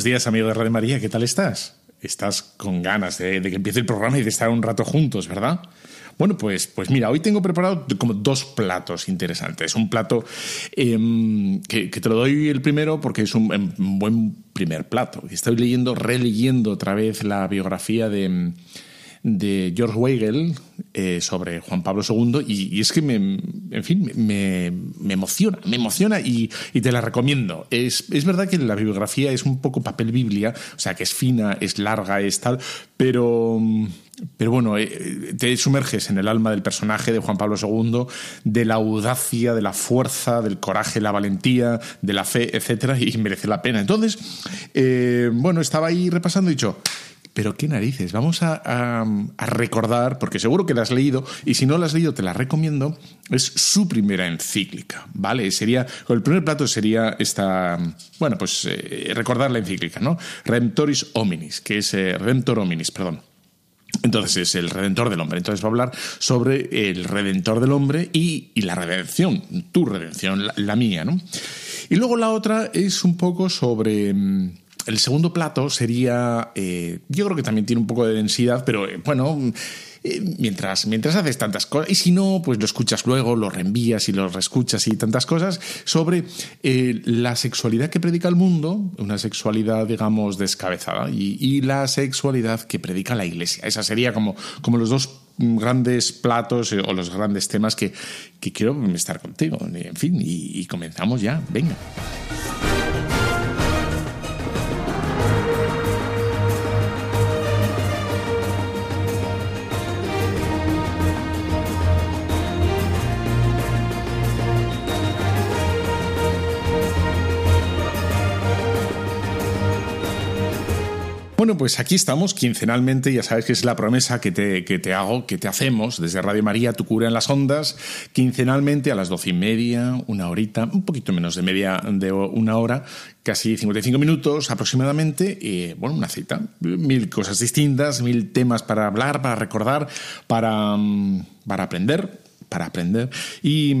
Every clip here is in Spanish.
Buenos días, amigo de Radio María, ¿qué tal estás? Estás con ganas de, que empiece el programa y de estar un rato juntos, ¿verdad? Bueno, pues, pues mira, hoy tengo preparado como dos platos interesantes. Un plato em, que, te lo doy el primero porque es un, em, un buen primer plato. Estoy leyendo, releyendo otra vez la biografía de de George Weigel eh, sobre Juan Pablo II y, es que me, en fin, me, emociona, me emociona y, te la recomiendo. Es, es, verdad que la bibliografía es un poco papel biblia, o sea que es fina, es larga, es tal, pero, pero bueno, eh, te sumerges en el alma del personaje de Juan Pablo II, de la audacia, de la fuerza, del coraje, la valentía, de la fe, etcétera, y merece la pena. Entonces, eh, bueno, estaba ahí repasando y dicho, pero qué narices, vamos a, recordar, porque seguro que la has leído, y si no la has leído te la recomiendo, es su primera encíclica, ¿vale? Sería, el primer plato sería esta, bueno, pues eh, recordar la encíclica, ¿no? Redemptoris hominis, que es eh, hominis, perdón. Entonces es el redentor del hombre. Entonces va a hablar sobre el redentor del hombre y, la redención, tu redención, la, la, mía, ¿no? Y luego la otra es un poco sobre mm, el segundo plato sería, eh, yo creo que también tiene un poco de densidad, pero eh, bueno, eh, mientras, mientras haces tantas cosas, y si no, pues lo escuchas luego, lo reenvías y lo reescuchas y tantas cosas, sobre la sexualidad que predica el mundo, una sexualidad, digamos, descabezada, y, la sexualidad que predica la iglesia. Esa sería como, como los dos grandes platos o los grandes temas que, quiero estar contigo. En fin, y comenzamos ya. Venga. Bueno, pues aquí estamos quincenalmente, ya sabes que es la promesa que te, que te hago, que te hacemos desde Radio María, tu cura en las ondas, quincenalmente a las doce y media, una horita, un poquito menos de media de una hora, casi 55 minutos aproximadamente, y bueno, una cita, mil cosas distintas, mil temas para hablar, para recordar, para, mm, para aprender para aprender. Y,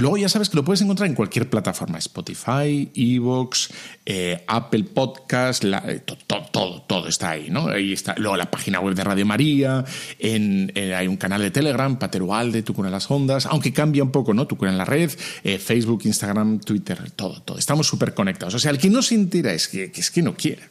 luego ya sabes que lo puedes encontrar en cualquier plataforma, Spotify, Evox, eh, Apple Podcast, eh, todo, todo, está ahí, ¿no? Ahí está. Luego la página web de Radio María, en, hay un canal de Telegram, Paterualde, Tu con las Ondas, aunque cambia un poco, ¿no? Tu con en la red, eh, Facebook, Instagram, Twitter, todo, todo. Estamos súper conectados. O sea, el que no se entera es que, es que no quiere.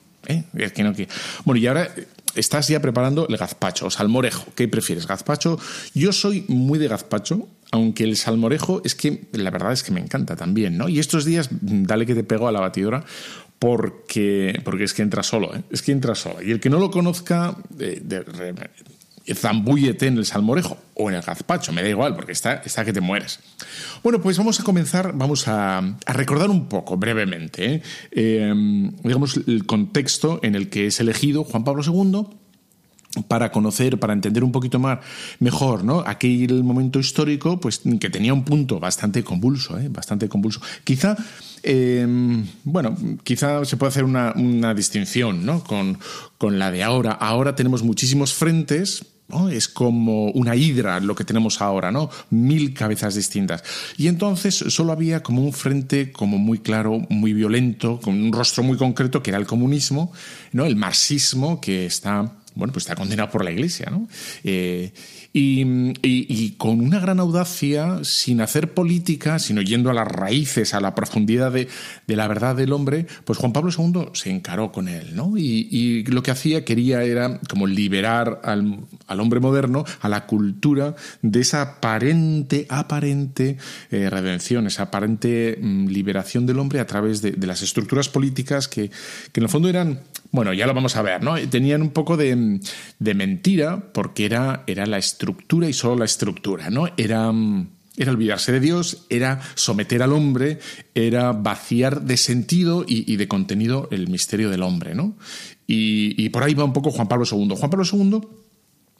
Es que no quiere. Bueno, y ahora estás ya preparando el gazpacho o salmorejo. ¿Qué prefieres, gazpacho? Yo soy muy de gazpacho, aunque el salmorejo es que la verdad es que me encanta también, ¿no? Y estos días, dale que te pego a la batidora porque, porque es que entra solo, ¿eh? es que entra solo. Y el que no lo conozca, de, zambúllete en el salmorejo o en el gazpacho, me da igual, porque está, está que te mueres. Bueno, pues vamos a comenzar, vamos a, recordar un poco, brevemente, ¿eh? Em, digamos, el contexto en el que es elegido Juan Pablo II para conocer, para entender un poquito más mejor, ¿no? Aquel momento histórico, pues que tenía un punto bastante convulso, ¿eh? bastante convulso. Quizá, em, bueno, quizá se puede hacer una, una distinción, ¿no? Con, con la de ahora. Ahora tenemos muchísimos frentes, es como una hidra lo que tenemos ahora, ¿no? Mil cabezas distintas. Y entonces solo había como un frente como muy claro, muy violento, con un rostro muy concreto, que era el comunismo, ¿no? El marxismo, que está, bueno, pues está condenado por la Iglesia, ¿no? Eh, y, con una gran audacia, sin hacer política, sino yendo a las raíces, a la profundidad de, la verdad del hombre, pues Juan Pablo II se encaró con él, ¿no? Y, lo que hacía, quería, era como liberar al, hombre moderno a la cultura de esa aparente, aparente eh, redención, esa aparente mm, liberación del hombre a través de, las estructuras políticas que, que, en el fondo eran, bueno, ya lo vamos a ver, ¿no? Tenían un poco de, de mentira porque era, era la estructura y solo la estructura, ¿no? Era era olvidarse de Dios, era someter al hombre, era vaciar de sentido y, de contenido el misterio del hombre, ¿no? Y, por ahí va un poco Juan Pablo II. Juan Pablo II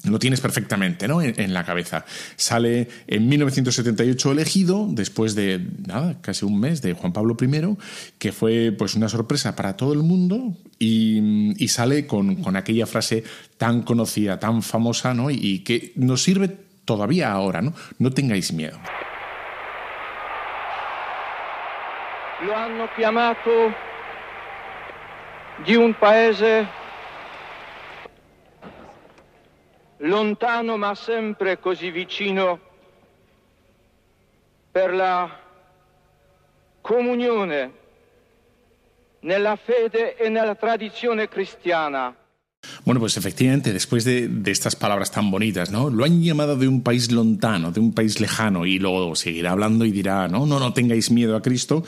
lo tienes perfectamente ¿no? En, la cabeza. Sale en 1978 elegido, después de nada, casi un mes de Juan Pablo I, que fue pues una sorpresa para todo el mundo, y, sale con, con, aquella frase tan conocida, tan famosa, ¿no? y que nos sirve todavía ahora, ¿no? No tengáis miedo. Lo hanno chiamato di un paese lontano ma sempre così vicino per la comunione nella fede e nella tradizione cristiana. Bueno, pues efectivamente, después de, estas palabras tan bonitas, ¿no? Lo han llamado de un país lontano, de un país lejano, y luego seguirá hablando y dirá, no, no, no tengáis miedo a Cristo.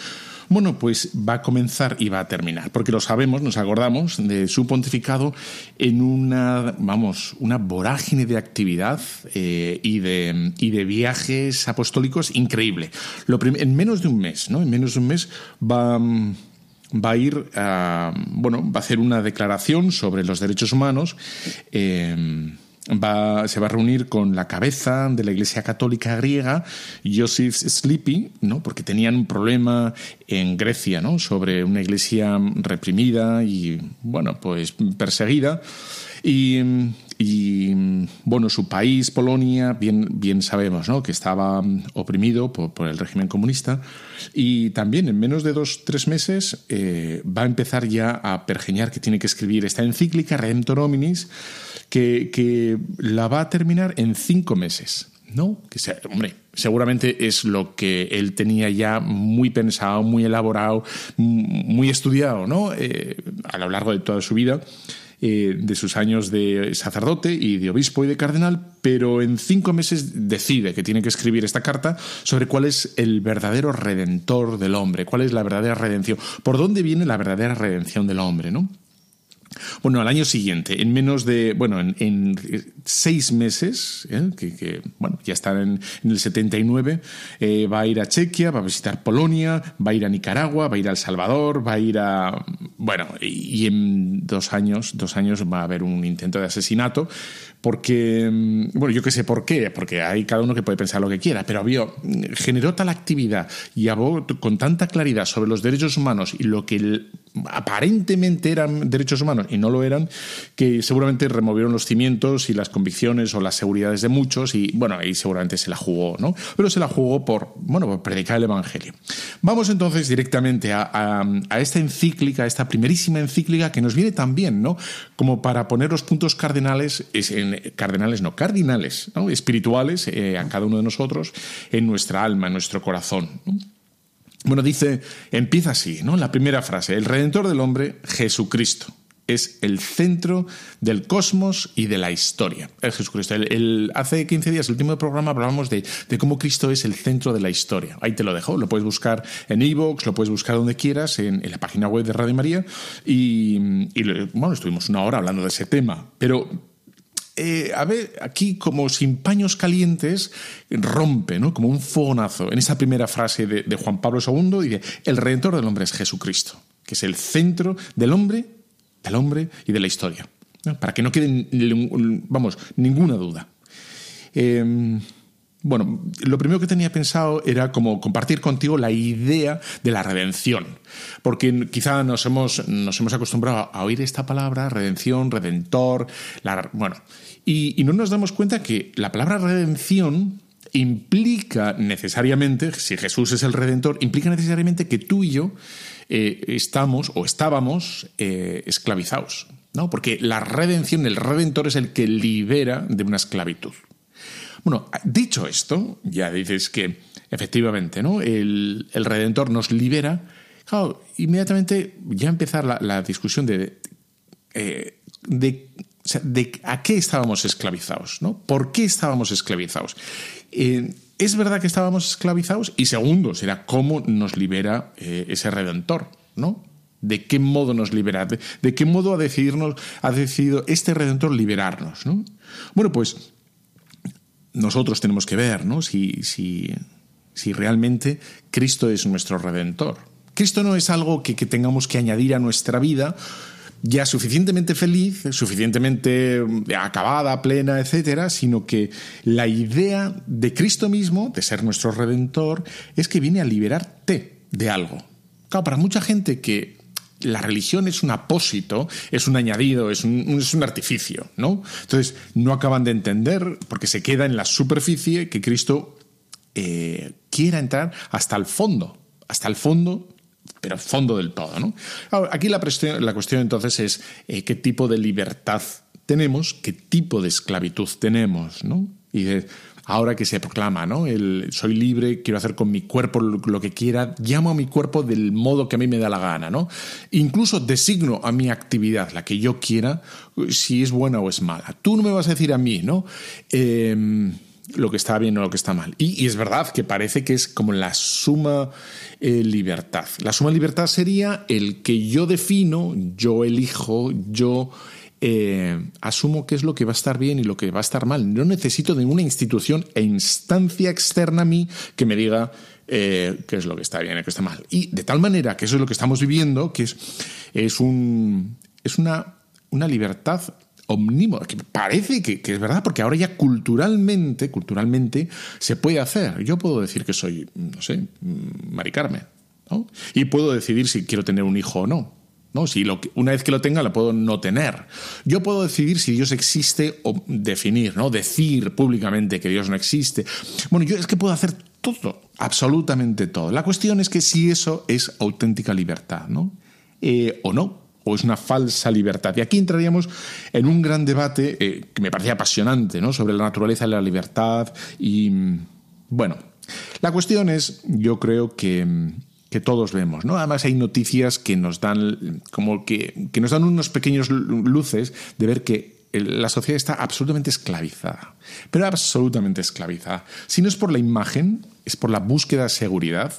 Bueno, pues va a comenzar y va a terminar, porque lo sabemos, nos acordamos de su pontificado en una, vamos, una vorágine de actividad eh, y, de, y de viajes apostólicos increíble. Lo en menos de un mes, ¿no? En menos de un mes va va a ir a, bueno, va a hacer una declaración sobre los derechos humanos. Eh, va, se va a reunir con la cabeza de la Iglesia Católica griega, Joseph Sleepy, ¿no? porque tenían un problema en Grecia ¿no? sobre una iglesia reprimida y bueno, pues perseguida. Y, bueno, su país, Polonia, bien, bien sabemos ¿no? que estaba oprimido por, el régimen comunista y también en menos de dos, tres meses eh, va a empezar ya a pergeñar que tiene que escribir esta encíclica, Redemptor Hominis, que, que la va a terminar en cinco meses. ¿no? Que sea, hombre, seguramente es lo que él tenía ya muy pensado, muy elaborado, muy estudiado, ¿no? Eh, a lo largo de toda su vida. Eh, de sus años de sacerdote y de obispo y de cardenal, pero en cinco meses decide que tiene que escribir esta carta sobre cuál es el verdadero redentor del hombre, cuál es la verdadera redención, por dónde viene la verdadera redención del hombre, ¿no? Bueno, al año siguiente, en menos de, bueno, en, seis meses, ¿eh? que, bueno, ya están en, el 79, eh, va a ir a Chequia, va a visitar Polonia, va a ir a Nicaragua, va a ir a El Salvador, va a ir a, bueno, y en dos años, dos años va a haber un intento de asesinato, porque, mm, bueno, yo qué sé por qué, porque hay cada uno que puede pensar lo que quiera, pero había, generó tal actividad y habló con tanta claridad sobre los derechos humanos y lo que aparentemente eran derechos humanos y no lo eran, que seguramente removieron los cimientos y las convicciones o las seguridades de muchos y, bueno, ahí seguramente se la jugó, ¿no? Pero se la jugó por, bueno, predicar el Evangelio. Vamos entonces directamente a, a esta encíclica, a esta primerísima encíclica que nos viene también, ¿no? Como para poner los puntos cardenales en cardenales, no, cardinales, espirituales eh, a cada uno de nosotros, en nuestra alma, en nuestro corazón. Bueno, dice, empieza así, ¿no? La primera frase, el redentor del hombre, Jesucristo es el centro del cosmos y de la historia. Es Jesucristo. El, hace 15 días, el último programa, hablábamos de, cómo Cristo es el centro de la historia. Ahí te lo dejo. Lo puedes buscar en iVoox, lo puedes buscar donde quieras, en, la página web de Radio María. Y, y, bueno, estuvimos una hora hablando de ese tema. Pero eh, a ver, aquí como sin paños calientes, rompe, ¿no? Como un fogonazo en esa primera frase de, Juan Pablo II, dice, el redentor del hombre es Jesucristo, que es el centro del hombre, del hombre y de la historia. Para que no quede, vamos, ninguna duda. Em, bueno, lo primero que tenía pensado era como compartir contigo la idea de la redención, porque quizá nos hemos, nos hemos acostumbrado a oír esta palabra, redención, redentor, la, bueno, y, no nos damos cuenta que la palabra redención implica necesariamente, si Jesús es el redentor, implica necesariamente que tú y yo eh, estamos o estábamos eh, esclavizados, ¿no? Porque la redención, el redentor es el que libera de una esclavitud. Bueno, dicho esto, ya dices que efectivamente, ¿no? El, Redentor nos libera. Inmediatamente ya empezar la, discusión de, eh, de de, ¿a qué estábamos esclavizados? ¿no? ¿Por qué estábamos esclavizados? Eh, ¿Es verdad que estábamos esclavizados? Y segundo, será cómo nos libera eh, ese redentor, ¿no? ¿De qué modo nos libera? ¿De, qué modo ha, ha decidido este redentor liberarnos? ¿no? Bueno, pues nosotros tenemos que ver ¿no? si, si, si realmente Cristo es nuestro redentor. Cristo no es algo que, que tengamos que añadir a nuestra vida ya suficientemente feliz, suficientemente eh, acabada, plena, etcétera, sino que la idea de Cristo mismo, de ser nuestro redentor, es que viene a liberarte de algo. Claro, para mucha gente que la religión es un apósito, es un añadido, es un, es un, artificio, ¿no? Entonces no acaban de entender, porque se queda en la superficie, que Cristo eh, quiera entrar hasta el fondo, hasta el fondo pero fondo del todo. ¿no? aquí la, cuestión entonces es eh, qué tipo de libertad tenemos, qué tipo de esclavitud tenemos. ¿no? Y ahora que se proclama, ¿no? El soy libre, quiero hacer con mi cuerpo lo que quiera, llamo a mi cuerpo del modo que a mí me da la gana, ¿no? Incluso designo a mi actividad, la que yo quiera, si es buena o es mala. Tú no me vas a decir a mí, ¿no? Eh, lo que está bien o lo que está mal. Y, es verdad que parece que es como la suma eh, libertad. La suma libertad sería el que yo defino, yo elijo, yo eh, asumo qué es lo que va a estar bien y lo que va a estar mal. No necesito de una institución e instancia externa a mí que me diga eh, qué es lo que está bien y qué está mal. Y de tal manera que eso es lo que estamos viviendo, que es, es, un, es una, una libertad omnímodo, que parece que, es verdad, porque ahora ya culturalmente, culturalmente se puede hacer. Yo puedo decir que soy, no sé, maricarme, ¿no? Y puedo decidir si quiero tener un hijo o no. ¿No? Si lo, una vez que lo tenga, la puedo no tener. Yo puedo decidir si Dios existe o definir, ¿no? Decir públicamente que Dios no existe. Bueno, yo es que puedo hacer todo, absolutamente todo. La cuestión es que si eso es auténtica libertad, ¿no? Eh, o no o es una falsa libertad. Y aquí entraríamos en un gran debate eh, que me parece apasionante ¿no? sobre la naturaleza de la libertad y, bueno, la cuestión es, yo creo que, que todos vemos, ¿no? Además hay noticias que nos dan como que, que nos dan unos pequeños luces de ver que la sociedad está absolutamente esclavizada, pero absolutamente esclavizada. Si no es por la imagen, es por la búsqueda de seguridad,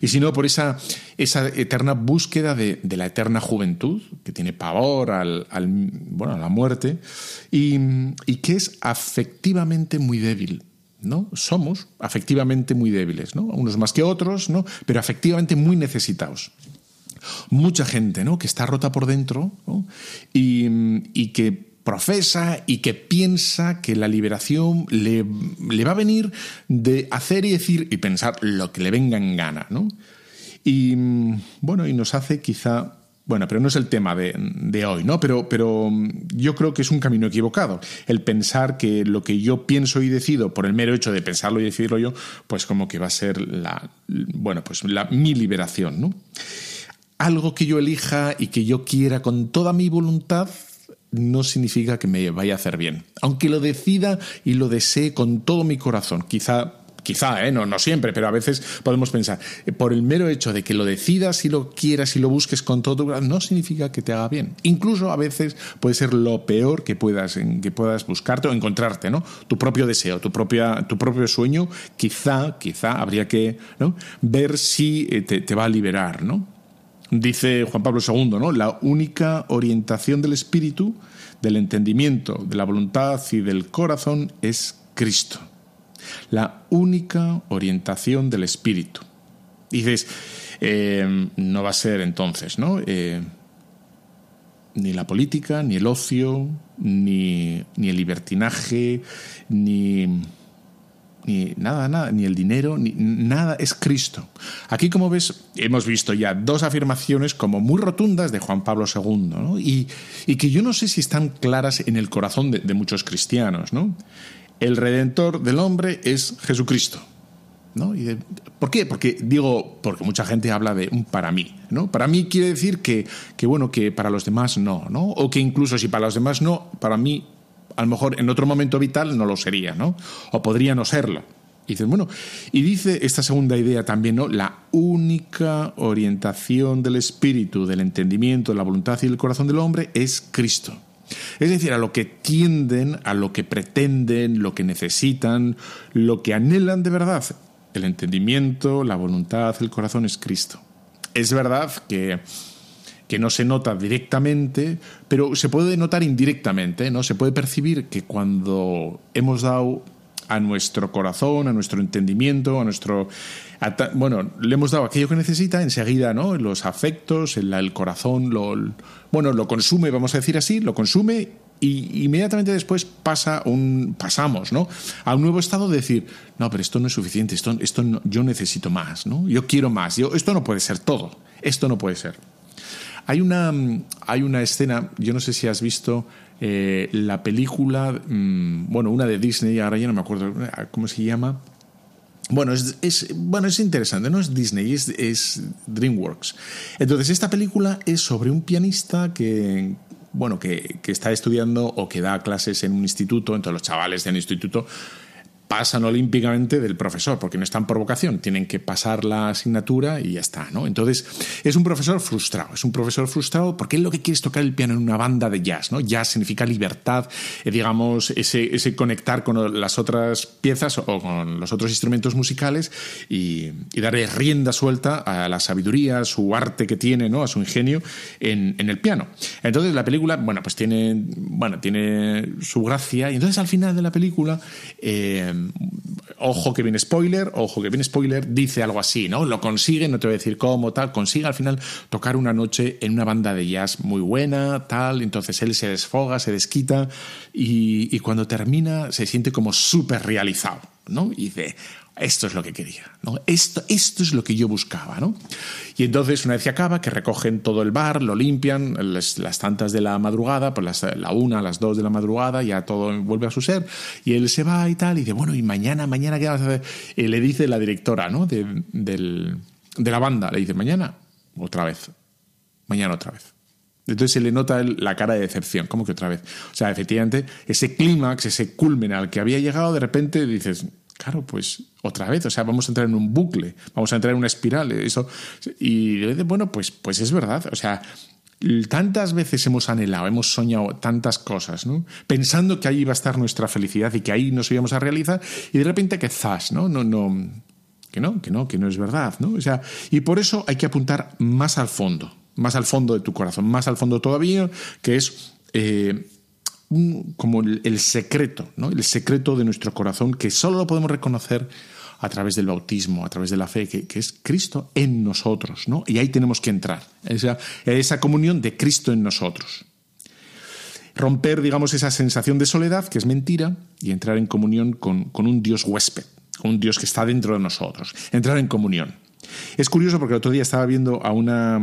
y si no por esa, esa eterna búsqueda de, la eterna juventud, que tiene pavor al, bueno, a la muerte, y, que es afectivamente muy débil. ¿No? Somos afectivamente muy débiles, ¿no? Unos más que otros, ¿no? Pero afectivamente muy necesitados mucha gente ¿no? que está rota por dentro y, y, que profesa y que piensa que la liberación le, va a venir de hacer y decir y pensar lo que le venga en gana, ¿no? Y bueno, y nos hace quizá bueno, pero no es el tema de, hoy, ¿no? Pero, pero yo creo que es un camino equivocado. El pensar que lo que yo pienso y decido, por el mero hecho de pensarlo y decidirlo yo, pues como que va a ser la, bueno, pues la, mi liberación, ¿no? Algo que yo elija y que yo quiera con toda mi voluntad, no significa que me vaya a hacer bien. Aunque lo decida y lo desee con todo mi corazón, quizá quizá, ¿eh? no, no siempre, pero a veces podemos pensar, eh, por el mero hecho de que lo decidas y lo quieras y lo busques con todo no significa que te haga bien. Incluso a veces puede ser lo peor que puedas, que puedas buscarte o encontrarte, ¿no? Tu propio deseo, tu, propia, tu propio sueño, quizá, quizá habría que ver si eh, te, te va a liberar, ¿no? Dice Juan Pablo II, ¿no? La única orientación del espíritu, del entendimiento, de la voluntad y del corazón es Cristo. La única orientación del espíritu. Dices, eh, no va a ser entonces, ¿no? Eh, ni la política, ni el ocio, ni, ni el libertinaje, ni ni nada, nada, ni el dinero, ni nada, es Cristo. Aquí, como ves, hemos visto ya dos afirmaciones como muy rotundas de Juan Pablo II, y, que yo no sé si están claras en el corazón de, muchos cristianos. ¿no? El redentor del hombre es Jesucristo. ¿No? Y ¿Por qué? Porque digo, porque mucha gente habla de un para mí, ¿no? Para mí quiere decir que, que, bueno, que para los demás no, ¿no? O que incluso si para los demás no, para mí a lo mejor en otro momento vital no lo sería, ¿no? O podría no serlo. Y bueno, y dice esta segunda idea también, ¿no? La única orientación del espíritu, del entendimiento, de la voluntad y del corazón del hombre es Cristo. Es decir, a lo que tienden, a lo que pretenden, lo que necesitan, lo que anhelan de verdad. El entendimiento, la voluntad, el corazón es Cristo. Es verdad que que no se nota directamente, pero se puede notar indirectamente, ¿no? Se puede percibir que cuando hemos dado a nuestro corazón, a nuestro entendimiento, a nuestro bueno, le hemos dado aquello que necesita, enseguida, ¿no? Los afectos, el, corazón, lo, bueno, lo consume, vamos a decir así, lo consume y inmediatamente después pasa un pasamos, ¿no? A un nuevo estado de decir, no, pero esto no es suficiente, esto, esto yo necesito más, ¿no? Yo quiero más, yo, esto no puede ser todo, esto no puede ser. Hay una, hay una escena, yo no sé si has visto eh, la película, mm, bueno, una de Disney, ahora ya no me acuerdo cómo se llama. Bueno, es, bueno, es interesante, no es Disney, es, es DreamWorks. Entonces, esta película es sobre un pianista que, bueno, que, que, está estudiando o que da clases en un instituto, entonces los chavales del instituto pasan olímpicamente del profesor, porque no están por vocación, tienen que pasar la asignatura y ya está, ¿no? Entonces, es un profesor frustrado, es un profesor frustrado porque él lo que quiere es tocar el piano en una banda de jazz, ¿no? Jazz significa libertad, eh, digamos, ese, ese, conectar con las otras piezas o con los otros instrumentos musicales y, darle rienda suelta a la sabiduría, a su arte que tiene, ¿no? A su ingenio en, el piano. Entonces, la película, bueno, pues tiene, bueno, tiene su gracia y entonces al final de la película... Eh, ojo que viene spoiler, ojo que viene spoiler, dice algo así, ¿no? Lo consigue, no te voy a decir cómo, tal, consigue al final tocar una noche en una banda de jazz muy buena, tal, entonces él se desfoga, se desquita y, y cuando termina se siente como súper realizado, ¿no? Y dice, esto es lo que quería, ¿no? Esto, esto es lo que yo buscaba, ¿no? Y entonces, una vez que acaba, que recogen todo el bar, lo limpian, las, tantas de la madrugada, pues la una, las dos de la madrugada, ya todo vuelve a su ser, y él se va y tal, y dice, bueno, y mañana, mañana, ¿qué vas a hacer? Y le dice la directora, ¿no? De, de la banda, le dice, mañana, otra vez, mañana otra vez. Entonces se le nota la cara de decepción, como que otra vez. O sea, efectivamente, ese clímax, ese culmen al que había llegado, de repente dices, Claro, pues otra vez, o sea, vamos a entrar en un bucle, vamos a entrar en una espiral, eso. Y bueno, pues, pues es verdad, o sea, tantas veces hemos anhelado, hemos soñado tantas cosas, ¿no? Pensando que ahí iba a estar nuestra felicidad y que ahí nos íbamos a realizar, y de repente que zas, ¿no? No, no, que no, que no, que no es verdad, ¿no? O sea, y por eso hay que apuntar más al fondo, más al fondo de tu corazón, más al fondo todavía, que es eh, como el, secreto, ¿no? el secreto de nuestro corazón que solo lo podemos reconocer a través del bautismo, a través de la fe, que, es Cristo en nosotros, ¿no? Y ahí tenemos que entrar, esa, esa comunión de Cristo en nosotros. Romper, digamos, esa sensación de soledad, que es mentira, y entrar en comunión con, con un Dios huésped, un Dios que está dentro de nosotros. Entrar en comunión. Es curioso porque el otro día estaba viendo a una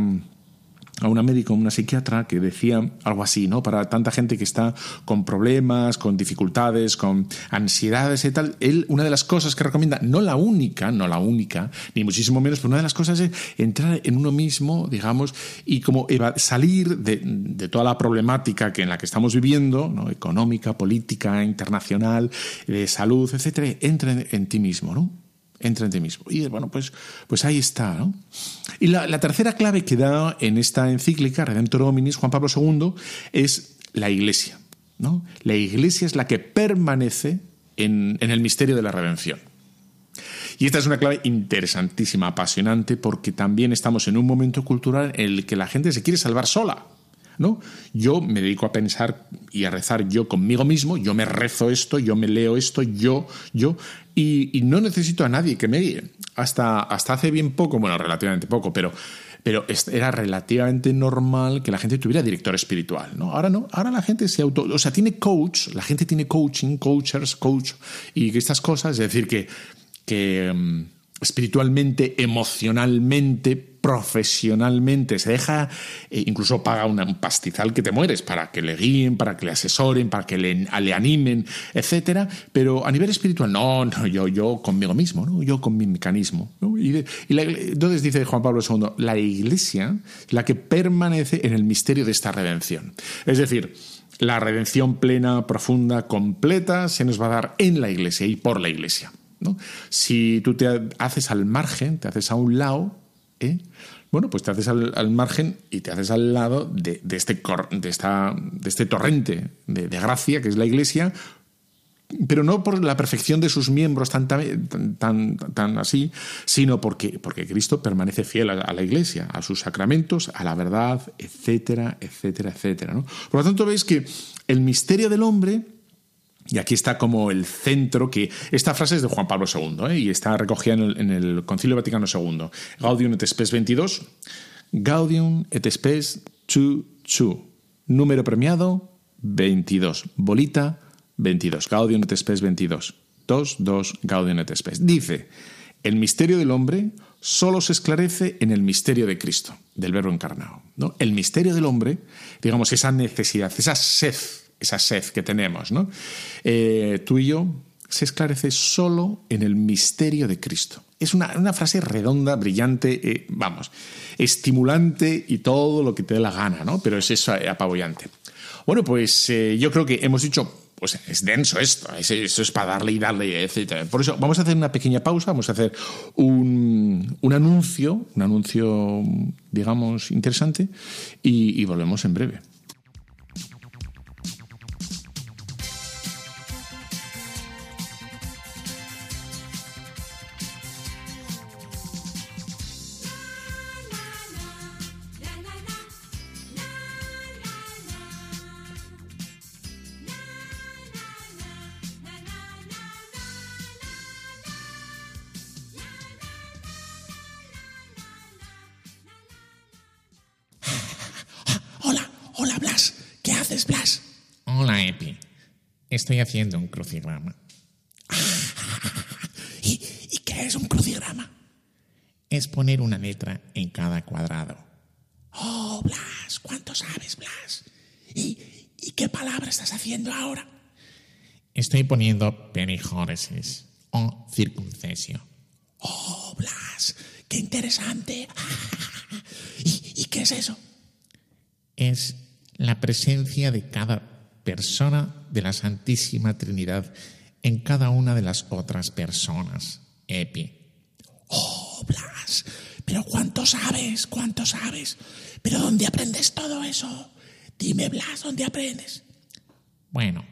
a una médica, una psiquiatra, que decía algo así, ¿no? Para tanta gente que está con problemas, con dificultades, con ansiedades y tal, él, una de las cosas que recomienda, no la única, no la única, ni muchísimo menos, pero una de las cosas es entrar en uno mismo, digamos, y como salir de, toda la problemática que en la que estamos viviendo, ¿no? económica, política, internacional, de salud, etcétera, entra en ti mismo, ¿no? Entra en ti mismo. Y bueno, pues, pues ahí está. ¿no? Y la, tercera clave que da en esta encíclica, Redemptor Hominis, Juan Pablo II, es la Iglesia. ¿no? La Iglesia es la que permanece en, en el misterio de la redención. Y esta es una clave interesantísima, apasionante, porque también estamos en un momento cultural en el que la gente se quiere salvar sola. ¿No? Yo me dedico a pensar y a rezar yo conmigo mismo, yo me rezo esto, yo me leo esto, yo, yo, y, no necesito a nadie que me guíe. Hasta, hasta hace bien poco, bueno, relativamente poco, pero pero era relativamente normal que la gente tuviera director espiritual, ¿no? Ahora no, ahora la gente se auto, o sea, tiene coach, la gente tiene coaching, coachers, coach y estas cosas, es decir, que, que mm, espiritualmente, emocionalmente, profesionalmente, se deja, eh, incluso paga un pastizal que te mueres para que le guíen, para que le asesoren, para que le, animen, etcétera. Pero a nivel espiritual, no, no, yo, yo conmigo mismo, ¿no? yo con mi mecanismo. Y, entonces dice Juan Pablo II, la Iglesia es la que permanece en el misterio de esta redención. Es decir, la redención plena, profunda, completa, se nos va a dar en la Iglesia y por la Iglesia. Si tú te haces al margen, te haces a un lado, ¿eh? bueno, pues te haces al, margen y te haces al lado de, este, de, esta, de este torrente de, gracia que es la Iglesia, pero no por la perfección de sus miembros tan, tan, tan, así, sino porque, porque Cristo permanece fiel a, la Iglesia, a sus sacramentos, a la verdad, etcétera, etcétera, etcétera. ¿no? Por lo tanto, veis que el misterio del hombre y aquí está como el centro que... Esta frase es de Juan Pablo II ¿eh? y está recogida en el, Concilio Vaticano II. Gaudium et Spes 22. Gaudium et Spes 2, Número premiado 22. Bolita 22. Gaudium et Spes 22. 2, 2, Gaudium et Spes. Dice, el misterio del hombre solo se esclarece en el misterio de Cristo, del Verbo encarnado. ¿no? El misterio del hombre, digamos, esa necesidad, esa sed esa sed que tenemos, ¿no? Eh, tú y yo se esclarece solo en el misterio de Cristo. Es una, frase redonda, brillante, eh, vamos, estimulante y todo lo que te dé la gana, ¿no? Pero es eso eh, apabullante. Bueno, pues yo creo que hemos dicho pues es denso esto, eso es para darle y darle, etc. Por eso vamos a hacer una pequeña pausa, vamos a hacer un, anuncio, un anuncio, digamos, interesante, y volvemos en breve. Estoy haciendo un crucigrama. ¿Y, qué es un crucigrama? Es poner una letra en cada cuadrado. Oh, Blas, ¿cuánto sabes, Blas? ¿Y, qué palabra estás haciendo ahora? Estoy poniendo perijóresis o circuncesio. Oh, Blas, qué interesante. ¿Y, ¿Y qué es eso? Es la presencia de cada persona de la Santísima Trinidad en cada una de las otras personas. Epi. Oh, Blas, pero ¿cuánto sabes? ¿Cuánto sabes? ¿Pero dónde aprendes todo eso? Dime, Blas, ¿dónde aprendes? Bueno,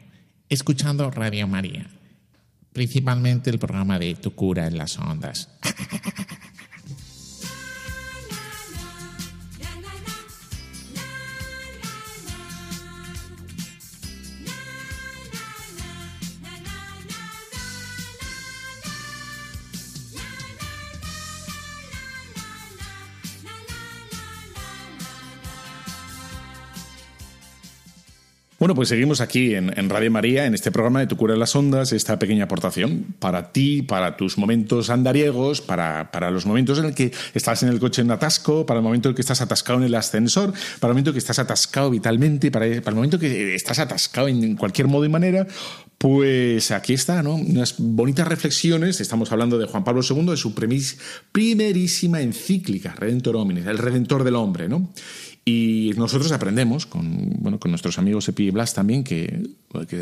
escuchando Radio María, principalmente el programa de Tu cura en las ondas. Bueno, pues seguimos aquí en, Radio María, en este programa de Tu Cura en las Ondas, esta pequeña aportación para ti, para tus momentos andariegos, para, para los momentos en el que estás en el coche en atasco, para el momento en el que estás atascado en el ascensor, para el momento en que estás atascado vitalmente, para, el momento en que estás atascado en cualquier modo y manera, pues aquí está, ¿no? Unas bonitas reflexiones. Estamos hablando de Juan Pablo II, de su primerísima encíclica, Redentor Hominis, el Redentor del Hombre, ¿no? Y nosotros aprendemos con, bueno, con nuestros amigos Epi y Blas también, que,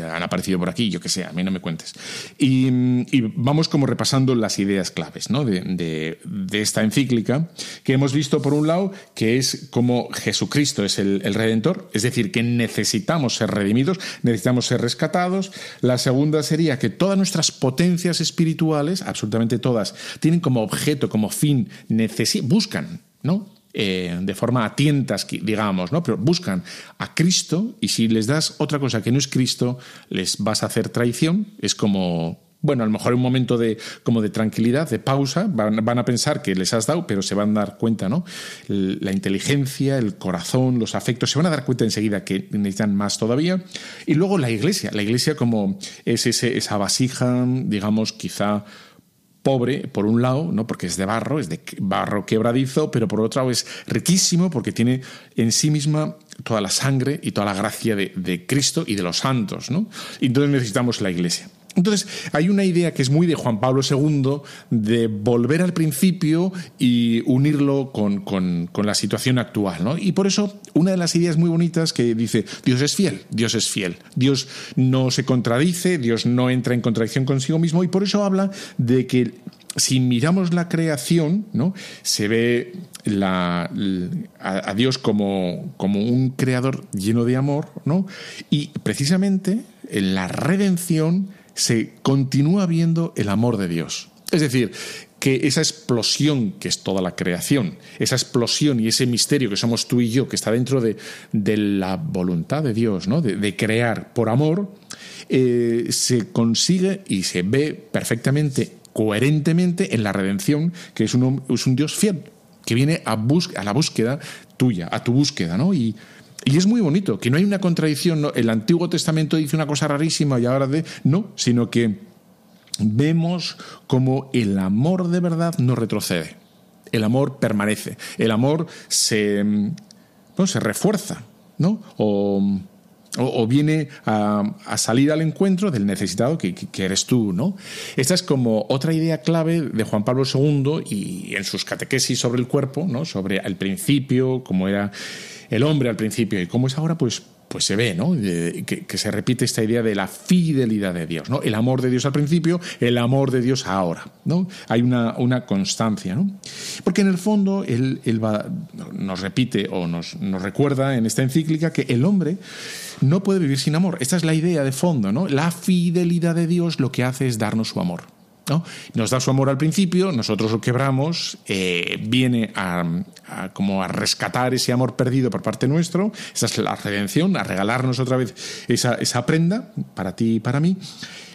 han aparecido por aquí, yo que sé, a mí no me cuentes. Y, vamos como repasando las ideas claves ¿no? de, esta encíclica, que hemos visto por un lado que es como Jesucristo es el, el, Redentor, es decir, que necesitamos ser redimidos, necesitamos ser rescatados. La segunda sería que todas nuestras potencias espirituales, absolutamente todas, tienen como objeto, como fin, buscan, ¿no? Eh, de forma a tientas, digamos, ¿no? Pero buscan a Cristo y si les das otra cosa que no es Cristo, les vas a hacer traición. Es como bueno, a lo mejor un momento de, como de tranquilidad, de pausa, van, a pensar que les has dado, pero se van a dar cuenta, ¿no? La inteligencia, el corazón, los afectos, se van a dar cuenta enseguida que necesitan más todavía. Y luego la iglesia, la iglesia como es ese, esa vasija, digamos, quizá pobre, por un lado, ¿no? porque es de barro, es de barro quebradizo, pero por otro lado es riquísimo porque tiene en sí misma toda la sangre y toda la gracia de, de Cristo y de los santos. ¿no? Entonces necesitamos la iglesia. Entonces, hay una idea que es muy de Juan Pablo II de volver al principio y unirlo con, la situación actual. ¿no? Y por eso, una de las ideas muy bonitas que dice, Dios es fiel, Dios es fiel, Dios no se contradice, Dios no entra en contradicción consigo mismo y por eso habla de que si miramos la creación, ¿no? se ve la, a, a, Dios como, como un creador lleno de amor, ¿no? y precisamente en la redención se continúa viendo el amor de Dios. Es decir, que esa explosión que es toda la creación, esa explosión y ese misterio que somos tú y yo, que está dentro de, de la voluntad de Dios, ¿no? de, crear por amor, eh, se consigue y se ve perfectamente, coherentemente en la redención, que es un, Dios fiel, que viene a, a la búsqueda tuya, a tu búsqueda, ¿no? Y, y es muy bonito, que no hay una contradicción, ¿no? el Antiguo Testamento dice una cosa rarísima y ahora de... No, sino que vemos como el amor de verdad no retrocede, el amor permanece, el amor se, bueno, se refuerza, ¿no? O, o, viene a, a, salir al encuentro del necesitado que, que, eres tú, ¿no? Esta es como otra idea clave de Juan Pablo II y en sus catequesis sobre el cuerpo, ¿no? Sobre el principio, cómo era el hombre al principio y cómo es ahora, pues pues se ve, ¿no? Que, se repite esta idea de la fidelidad de Dios, ¿no? El amor de Dios al principio, el amor de Dios ahora, ¿no? Hay una, una constancia, ¿no? Porque en el fondo él, él va, nos repite o nos, nos, recuerda en esta encíclica que el hombre no puede vivir sin amor. Esta es la idea de fondo, ¿no? La fidelidad de Dios lo que hace es darnos su amor. ¿No? Nos da su amor al principio, nosotros lo quebramos, eh, viene a, como a rescatar ese amor perdido por parte nuestro, esa es la redención, a regalarnos otra vez esa, esa prenda para ti y para mí,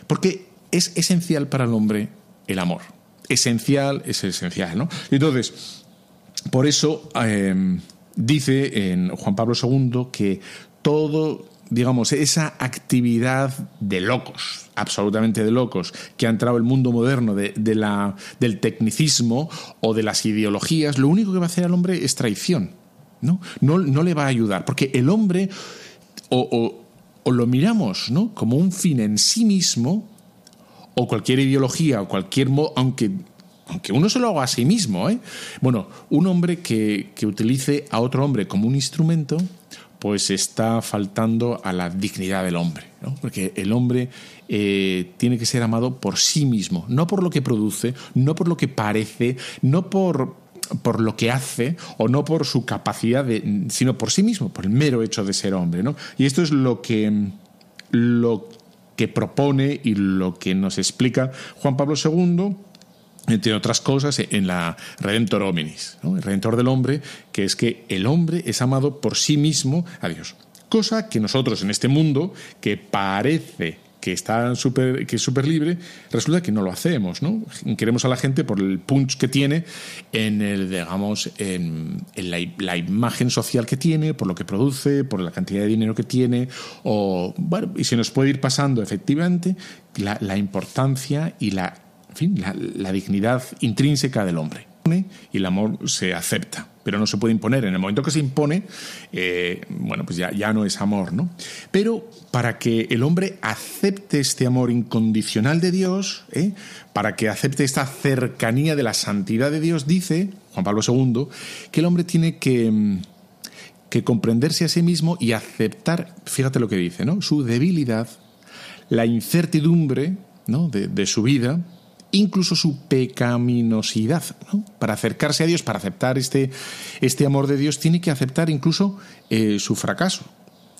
porque es esencial para el hombre el amor. Esencial es esencial, ¿no? Entonces, por eso eh, dice en Juan Pablo II que todo digamos, esa actividad de locos, absolutamente de locos, que ha entrado el mundo moderno de, de la, del tecnicismo o de las ideologías, lo único que va a hacer al hombre es traición. No, no, no le va a ayudar, porque el hombre o, o, lo miramos ¿no? como un fin en sí mismo, o cualquier ideología, o cualquier modo, aunque aunque uno se lo haga a sí mismo, ¿eh? Bueno, un hombre que, que utilice a otro hombre como un instrumento, pues está faltando a la dignidad del hombre, ¿no? porque el hombre eh, tiene que ser amado por sí mismo, no por lo que produce, no por lo que parece, no por, por lo que hace o no por su capacidad, de, sino por sí mismo, por el mero hecho de ser hombre. ¿no? Y esto es lo que, lo que propone y lo que nos explica Juan Pablo II entre otras cosas, en la Redentor Hominis, el Redentor del hombre, que es que el hombre es amado por sí mismo a Dios. Cosa que nosotros en este mundo, que parece que está super, que es súper libre, resulta que no lo hacemos, ¿no? Queremos a la gente por el punch que tiene en el, digamos, en, en la, la, imagen social que tiene, por lo que produce, por la cantidad de dinero que tiene, o bueno, y se nos puede ir pasando efectivamente la importancia y la en fin, la, la, dignidad intrínseca del hombre. Y el amor se acepta, pero no se puede imponer. En el momento que se impone, eh, bueno, pues ya, ya no es amor, ¿no? Pero para que el hombre acepte este amor incondicional de Dios, ¿eh? para que acepte esta cercanía de la santidad de Dios, dice Juan Pablo II, que el hombre tiene que, que comprenderse a sí mismo y aceptar, fíjate lo que dice, ¿no? Su debilidad, la incertidumbre ¿no? de, de su vida, incluso su pecaminosidad. ¿no? Para acercarse a Dios, para aceptar este, este amor de Dios, tiene que aceptar incluso eh, su fracaso,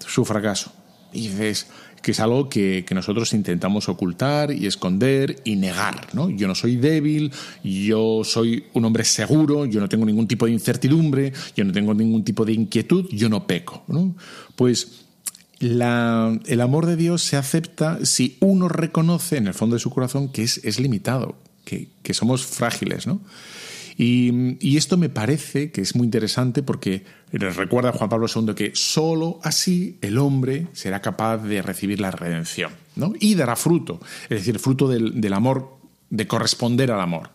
su fracaso. Y dices que es algo que, que, nosotros intentamos ocultar y esconder y negar. ¿no? Yo no soy débil, yo soy un hombre seguro, yo no tengo ningún tipo de incertidumbre, yo no tengo ningún tipo de inquietud, yo no peco. ¿no? Pues el amor de Dios se acepta si uno reconoce en el fondo de su corazón que es, es limitado, que, que, somos frágiles, ¿no? Y, y, esto me parece que es muy interesante porque recuerda a Juan Pablo II que sólo así el hombre será capaz de recibir la redención, ¿no? Y dará fruto, es decir, fruto del, del amor, de corresponder al amor.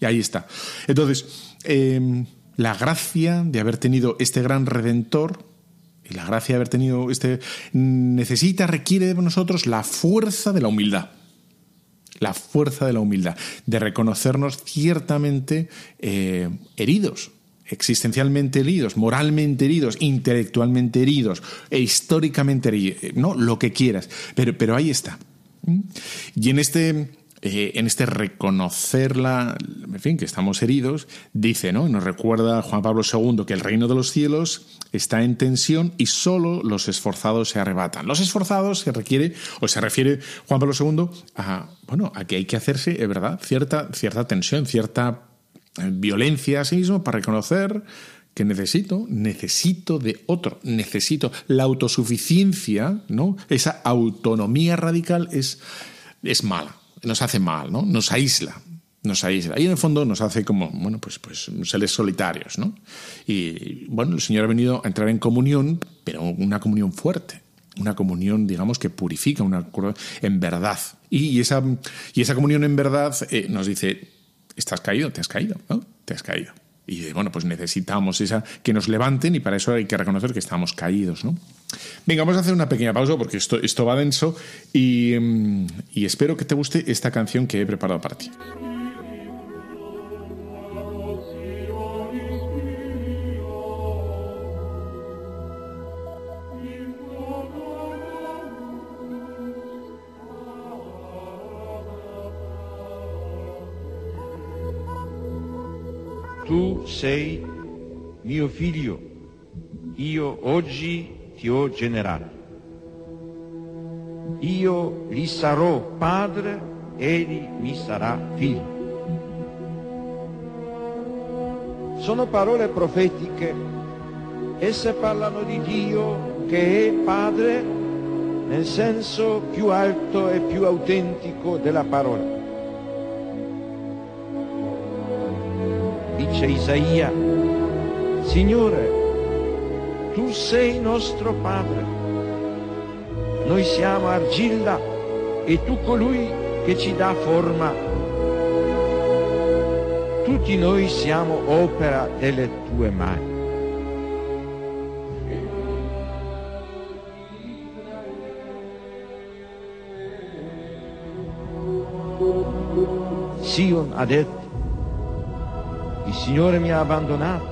Y ahí está. Entonces, eh, la gracia de haber tenido este gran redentor, y la gracia de haber tenido este necesita, requiere de nosotros la fuerza de la humildad. La fuerza de la humildad, de reconocernos ciertamente eh, heridos, existencialmente heridos, moralmente heridos, intelectualmente heridos, e históricamente heridos, no lo que quieras, pero, pero ahí está. Y en este eh, en este reconocerla, en fin, que estamos heridos, dice, ¿no? Nos recuerda Juan Pablo II que el reino de los cielos está en tensión y solo los esforzados se arrebatan. Los esforzados se requiere, o se refiere Juan Pablo II a, bueno, a que hay que hacerse, es verdad, cierta, cierta tensión, cierta eh, violencia a sí mismo para reconocer que necesito, necesito de otro, necesito la autosuficiencia, ¿no? Esa autonomía radical es, es mala, nos hace mal, ¿no? Nos aísla, nos aísla. Y en el fondo nos hace como, bueno, pues, pues seres solitarios, ¿no? Y bueno, el Señor ha venido a entrar en comunión, pero una comunión fuerte, una comunión, digamos, que purifica, una en verdad. Y esa, y esa comunión en verdad eh, nos dice, estás caído, te has caído, ¿no? Te has caído. Y bueno, pues necesitamos esa que nos levanten y para eso hay que reconocer que estamos caídos, ¿no? Venga, vamos a hacer una pequeña pausa porque esto, esto va denso y, mm, y espero que te guste esta canción que he preparado para ti. Tu sei mio figlio, io oggi ti ho. Io gli sarò padre, egli mi sarà figlio. Sono parole profetiche, esse parlano di Dio che è padre nel senso più alto e più autentico della parola. Dice Isaia, Signore, tu sei nostro Padre, noi siamo argilla e tu colui che ci dà forma. Tutti noi siamo opera delle tue mani. Sion ha detto, il Signore mi ha abbandonato,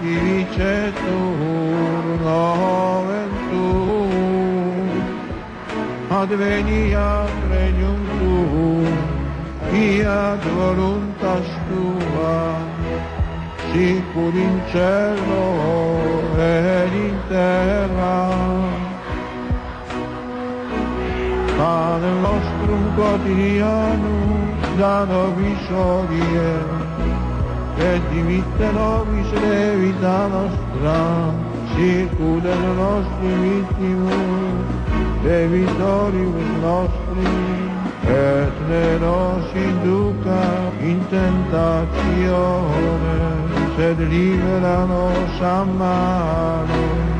celi, sanctificetur nomen tuum, adveniat regnum tuum, fiat voluntas tua, sicur in cielo ed in terra. Pane nostrum quotidianum da nobis hodie, che divitano misere vita nostra, circudano nostri vittimi, e vittorius nostri, et ne nos induca in tentazione, sed libera nos a mano.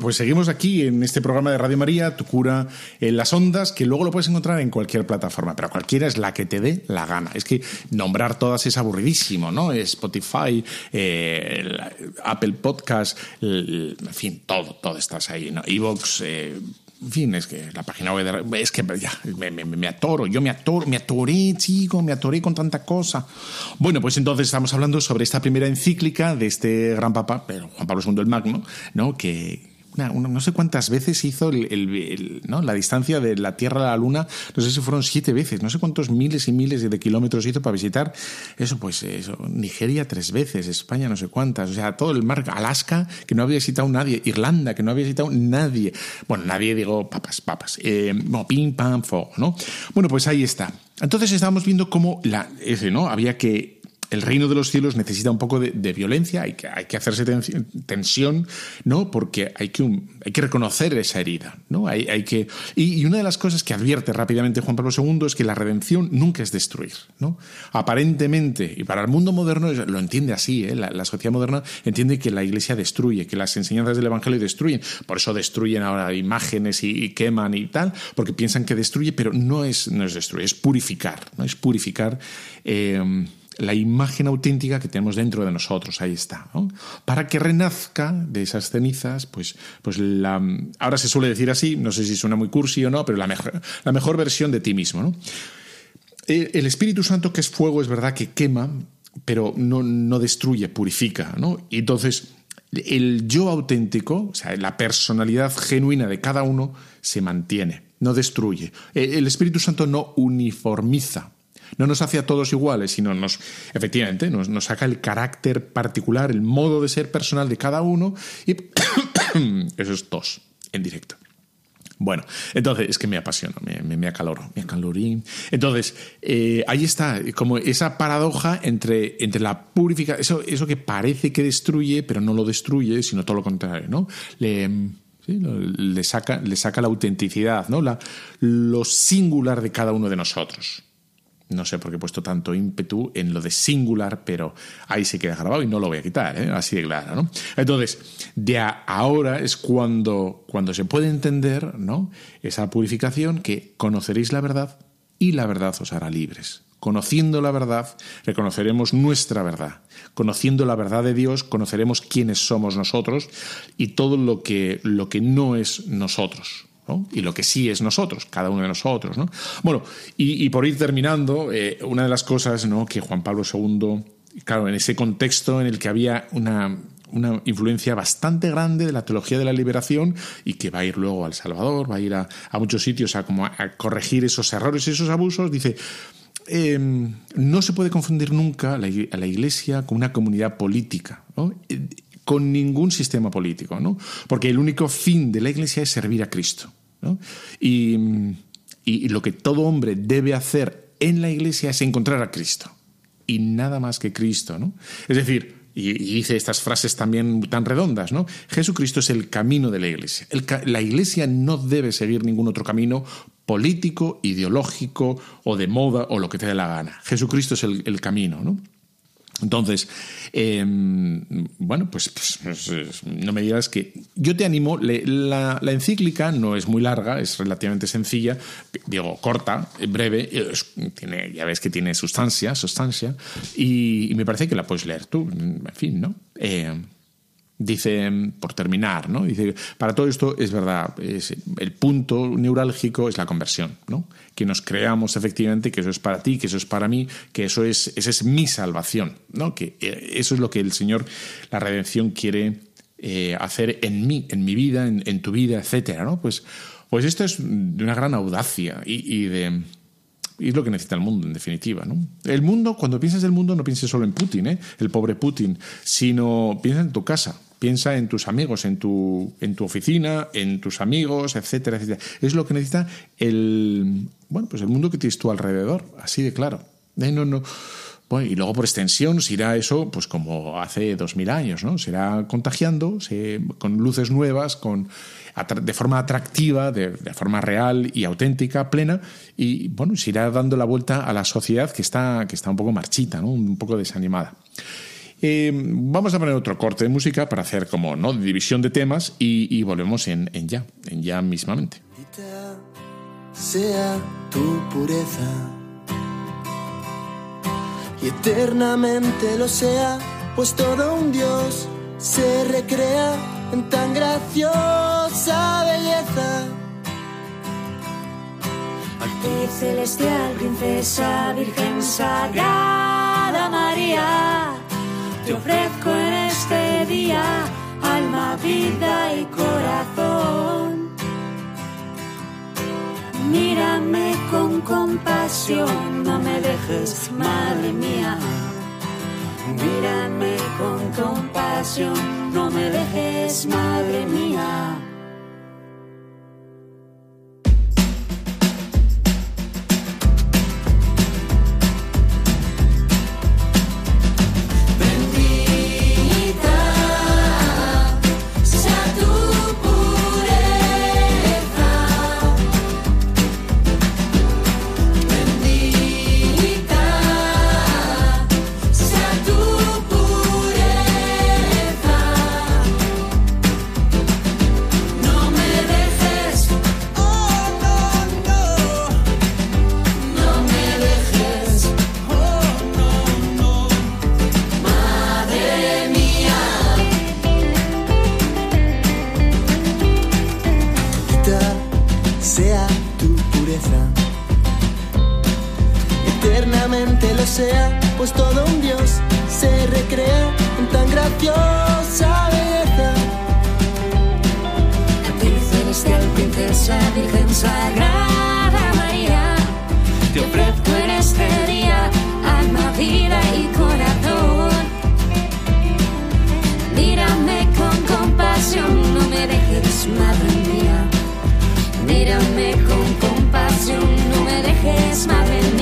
Pues seguimos aquí en este programa de Radio María, Tu cura en las ondas, que luego lo puedes encontrar en cualquier plataforma, pero cualquiera es la que te dé la gana. Es que nombrar todas es aburridísimo, ¿no? Spotify, eh, Apple Podcast, en fin, todo, todo estás ahí, ¿no? Evox, eh, en fin, es que la página web de- es que ya me atoro, yo me atoro, me atoré, chico, me atoré con tanta cosa. Bueno, pues entonces estamos hablando sobre esta primera encíclica de este gran papa, pero Juan Pablo II el Magno, ¿no? Que no sé cuántas veces hizo el- ¿no? la distancia de la Tierra a la Luna, no sé si fueron siete veces, no sé cuántos miles y miles de kilómetros hizo para visitar eso, pues eso, Nigeria tres veces, España no sé cuántas, o sea, todo el mar, Alaska, que no había visitado nadie, Irlanda, que no había visitado nadie, bueno, nadie, digo, papas, papas, eh, bueno, pim, pam, fuego, ¿no? Bueno, pues ahí está. Entonces estábamos viendo cómo la, ese, ¿no? Había que el reino de los cielos necesita un poco de, violencia, hay que, hacerse tensi- tensión, ¿no? Porque hay que, reconocer esa herida, ¿no? Hay, que, y, una de las cosas que advierte rápidamente Juan Pablo II es que la redención nunca es destruir, ¿no? Aparentemente, y para el mundo moderno lo entiende así, ¿eh? la, sociedad moderna entiende que la iglesia destruye, que las enseñanzas del Evangelio destruyen, por eso destruyen ahora imágenes y, y queman y tal, porque piensan que destruye, pero no es, no es destruir, es purificar, ¿no? Es purificar. eh, la imagen auténtica que tenemos dentro de nosotros, ahí está. Para que renazca de esas cenizas, pues, pues la, ahora se suele decir así, no sé si suena muy cursi o no, pero la mejor, la mejor versión de ti mismo, ¿no? El, el Espíritu Santo, que es fuego, es verdad que quema, pero no, no destruye, purifica, ¿no? Y entonces, el yo auténtico, o sea, la personalidad genuina de cada uno, se mantiene, no destruye. El Espíritu Santo no uniformiza, no nos hace a todos iguales, sino nos, efectivamente, nos, saca el carácter particular, el modo de ser personal de cada uno y eso es en directo. Bueno, entonces es que me apasiona, me, me, me acaloro, me acalorí. Entonces, eh, ahí está, como esa paradoja entre, entre la purificación, eso, eso que parece que destruye, pero no lo destruye, sino todo lo contrario, ¿no? Le, le, saca, le saca la autenticidad, ¿no? La, lo singular de cada uno de nosotros. No sé por qué he puesto tanto ímpetu en lo de singular, pero ahí se queda grabado y no lo voy a quitar, ¿eh? así de claro. ¿no? Entonces, de ahora es cuando, cuando se puede entender ¿no? esa purificación que conoceréis la verdad y la verdad os hará libres. Conociendo la verdad, reconoceremos nuestra verdad. Conociendo la verdad de Dios, conoceremos quiénes somos nosotros y todo lo que, lo que no es nosotros. Y lo que sí es nosotros, cada uno de nosotros. ¿no? Bueno, y, por ir terminando, eh, una de las cosas ¿no? que Juan Pablo II, claro, en ese contexto en el que había una, una influencia bastante grande de la teología de la liberación y que va a ir luego al Salvador, va a ir a, a muchos sitios a, como corregir esos errores y esos abusos, dice, eh, no se puede confundir nunca a la, Iglesia con una comunidad política. Con ningún sistema político, ¿no? porque el único fin de la Iglesia es servir a Cristo. ¿no? Y, lo que todo hombre debe hacer en la Iglesia es encontrar a Cristo y nada más que Cristo. ¿no? Es decir, y, dice estas frases también tan redondas, ¿no? Jesucristo es el camino de la Iglesia. La Iglesia no debe seguir ningún otro camino político, ideológico o de moda o lo que te dé la gana. Jesucristo es el, el camino, ¿no? Entonces, eh, bueno, pues, pues, pues, no me digas que yo te animo, la, encíclica no es muy larga, es relativamente sencilla, digo, corta, breve, es, tiene, ya ves que tiene sustancia, sustancia, y, y, me parece que la puedes leer tú, en fin, ¿no? Eh, dice, por terminar, ¿no? Dice, para todo esto es verdad, es, el punto neurálgico es la conversión, ¿no? Que nos creamos efectivamente que eso es para ti, que eso es para mí, que eso es, esa es mi salvación, ¿no? Que eso es lo que el Señor, la redención quiere eh, hacer en mí, en mi vida, en, tu vida, etcétera, ¿no? Pues, pues esto es de una gran audacia y, y de y es lo que necesita el mundo, en definitiva. ¿no? El mundo, cuando piensas del mundo, no pienses solo en Putin, ¿eh? el pobre Putin, sino piensa en tu casa, piensa en tus amigos, en tu, en tu oficina, en tus amigos, etcétera, etcétera. Es lo que necesita el, bueno, pues el mundo que tienes tú alrededor, así de claro. ¿Eh? No, no. Bueno, y luego por extensión se irá eso, pues como hace dos mil años, ¿no? Se irá contagiando, se, con luces nuevas, con de forma atractiva, de, de, forma real y auténtica, plena, y bueno, se irá dando la vuelta a la sociedad que está, que está un poco marchita, ¿no? un poco desanimada. Eh, vamos a poner otro corte de música para hacer como no división de temas y, y volvemos en, en ya, en ya mismamente. Sea tu pureza y eternamente lo sea, pues todo un Dios se recrea en tan graciosa belleza. Actriz celestial, princesa, virgen sagrada María, te ofrezco en este día alma, vida y corazón. Mírame con compasión, no me dejes, madre mía. Mírame con compasión, no me dejes, madre mía. Princesa, virgen sagrada María, te ofrezco en este día alma, vida y corazón. Mírame con compasión, no me dejes, madre mía. Mírame con compasión, no me dejes, madre mía.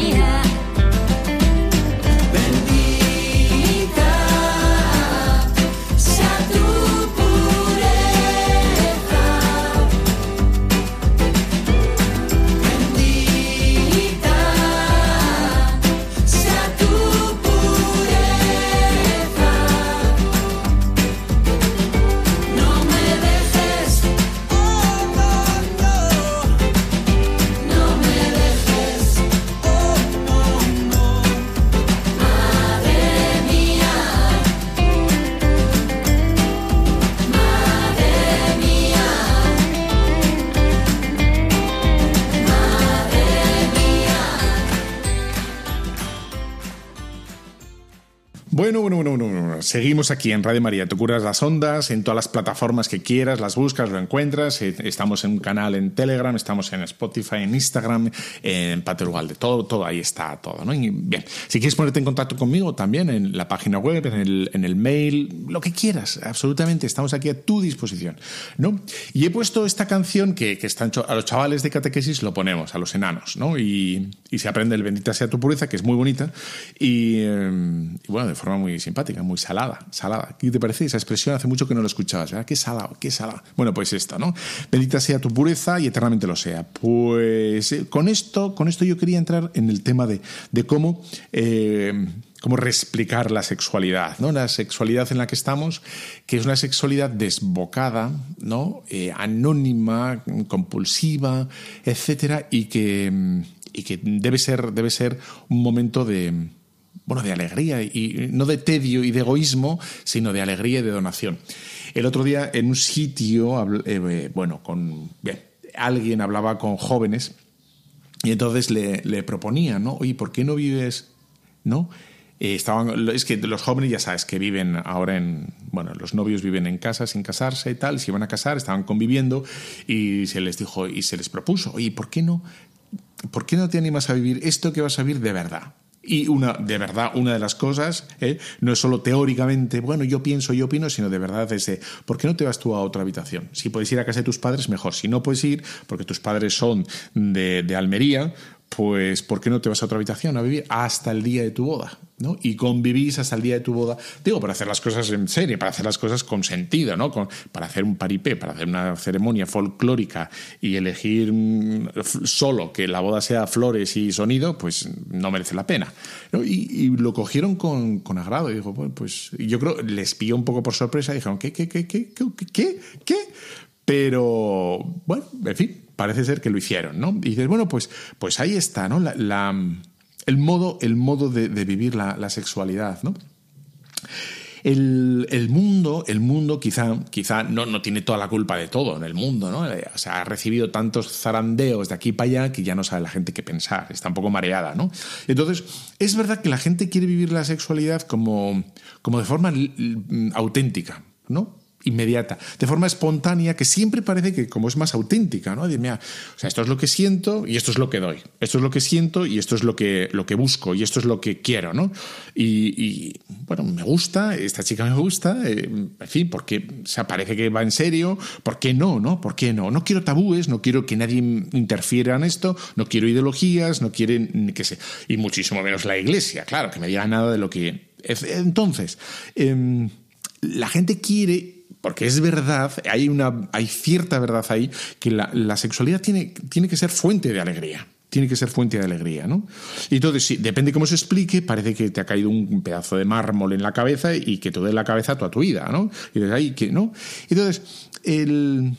Seguimos aquí en Radio María. Te curas las ondas en todas las plataformas que quieras, las buscas, lo encuentras. Eh, Estamos en un canal en Telegram, estamos en Spotify, en Instagram, en Paterwalde. Todo, todo ahí está, todo. bien, si quieres ponerte en contacto conmigo también en la página web, en el, mail, lo que quieras, absolutamente. Estamos aquí a tu disposición. ¿no? Y he puesto esta canción que, están a los chavales de catequesis, lo ponemos, a los enanos, ¿no? Y, y se aprende el Bendita sea tu pureza, que es muy bonita. Y, eh, y bueno, de forma muy simpática, muy salada, salada. ¿Qué te parece? Esa expresión hace mucho que no la escuchabas. Qué salado, qué salada. Bueno, pues esta, ¿no? Bendita sea tu pureza y eternamente lo sea. Pues eh, con esto, con esto yo quería entrar en el tema de, de cómo, eh, cómo reexplicar la sexualidad, ¿no? La sexualidad en la que estamos, que es una sexualidad desbocada, ¿no? Eh, anónima, compulsiva, etcétera, y que, y que debe ser, debe ser un momento de bueno, de alegría y no de tedio y de egoísmo, sino de alegría y de donación. El otro día en un sitio, eh, bueno, con alguien hablaba con jóvenes y entonces le, le proponía, ¿no? Oye, ¿por qué no vives, no? Eh, estaban, es que los jóvenes ya sabes que viven ahora en, bueno, los novios viven en casa sin casarse y tal, se iban a casar, estaban conviviendo y se les dijo y se les propuso, oye, ¿por qué no, por qué no te animas a vivir esto que vas a vivir de verdad? Y una, de verdad, una de las cosas ¿eh? no es solo teóricamente, bueno, yo pienso, yo opino, sino de verdad es de, ¿por qué no te vas tú a otra habitación? Si puedes ir a casa de tus padres, mejor. Si no puedes ir, porque tus padres son de, de Almería, pues ¿por qué no te vas a otra habitación a vivir hasta el día de tu boda? ¿no? Y convivís hasta el día de tu boda, digo, para hacer las cosas en serio, para hacer las cosas con sentido, ¿no? Para hacer un paripé, para hacer una ceremonia folclórica y elegir mm, solo que la boda sea flores y sonido, pues no merece la pena. Y, lo cogieron con, con agrado. Y dijo, bueno, pues yo creo, les pilló un poco por sorpresa y dijeron, ¿qué, qué, qué, qué, qué, qué, qué? Pero, bueno, en fin, parece ser que lo hicieron, ¿no? Y dices, bueno, pues, pues ahí está, ¿no? La, la- el modo, el modo de, vivir la, sexualidad, ¿no? El, el mundo, el mundo quizá, quizá no, no tiene toda la culpa de todo en el mundo, ¿no? Eh, O sea, ha recibido tantos zarandeos de aquí para allá que ya no sabe la gente qué pensar, está un poco mareada, ¿no? Entonces, es verdad que la gente quiere vivir la sexualidad como, como de forma auténtica, ¿no? Inmediata, de forma espontánea, que siempre parece que como es más auténtica, ¿no? O sea, esto es lo que siento y esto es lo que doy. Esto es lo que siento y esto es lo que, lo que busco y esto es lo que quiero, ¿no? Y, bueno, me gusta, esta chica me gusta, eh, en fin, porque o parece que va en serio, ¿por qué no, no? ¿Por qué no? No quiero tabúes, no quiero que nadie interfiera en esto, no quiero ideologías, no quieren, que sé, y muchísimo menos la iglesia, claro, que me diga nada de lo que... Entonces, eh, la gente quiere porque es verdad, hay, una, hay cierta verdad ahí, que la, sexualidad tiene, tiene que ser fuente de alegría. Tiene que ser fuente de alegría, ¿no? Y entonces, sí, depende cómo se explique, parece que te ha caído un pedazo de mármol en la cabeza y que te dé la cabeza toda tu vida, ¿no? Y dices, ay, que no. Entonces, el,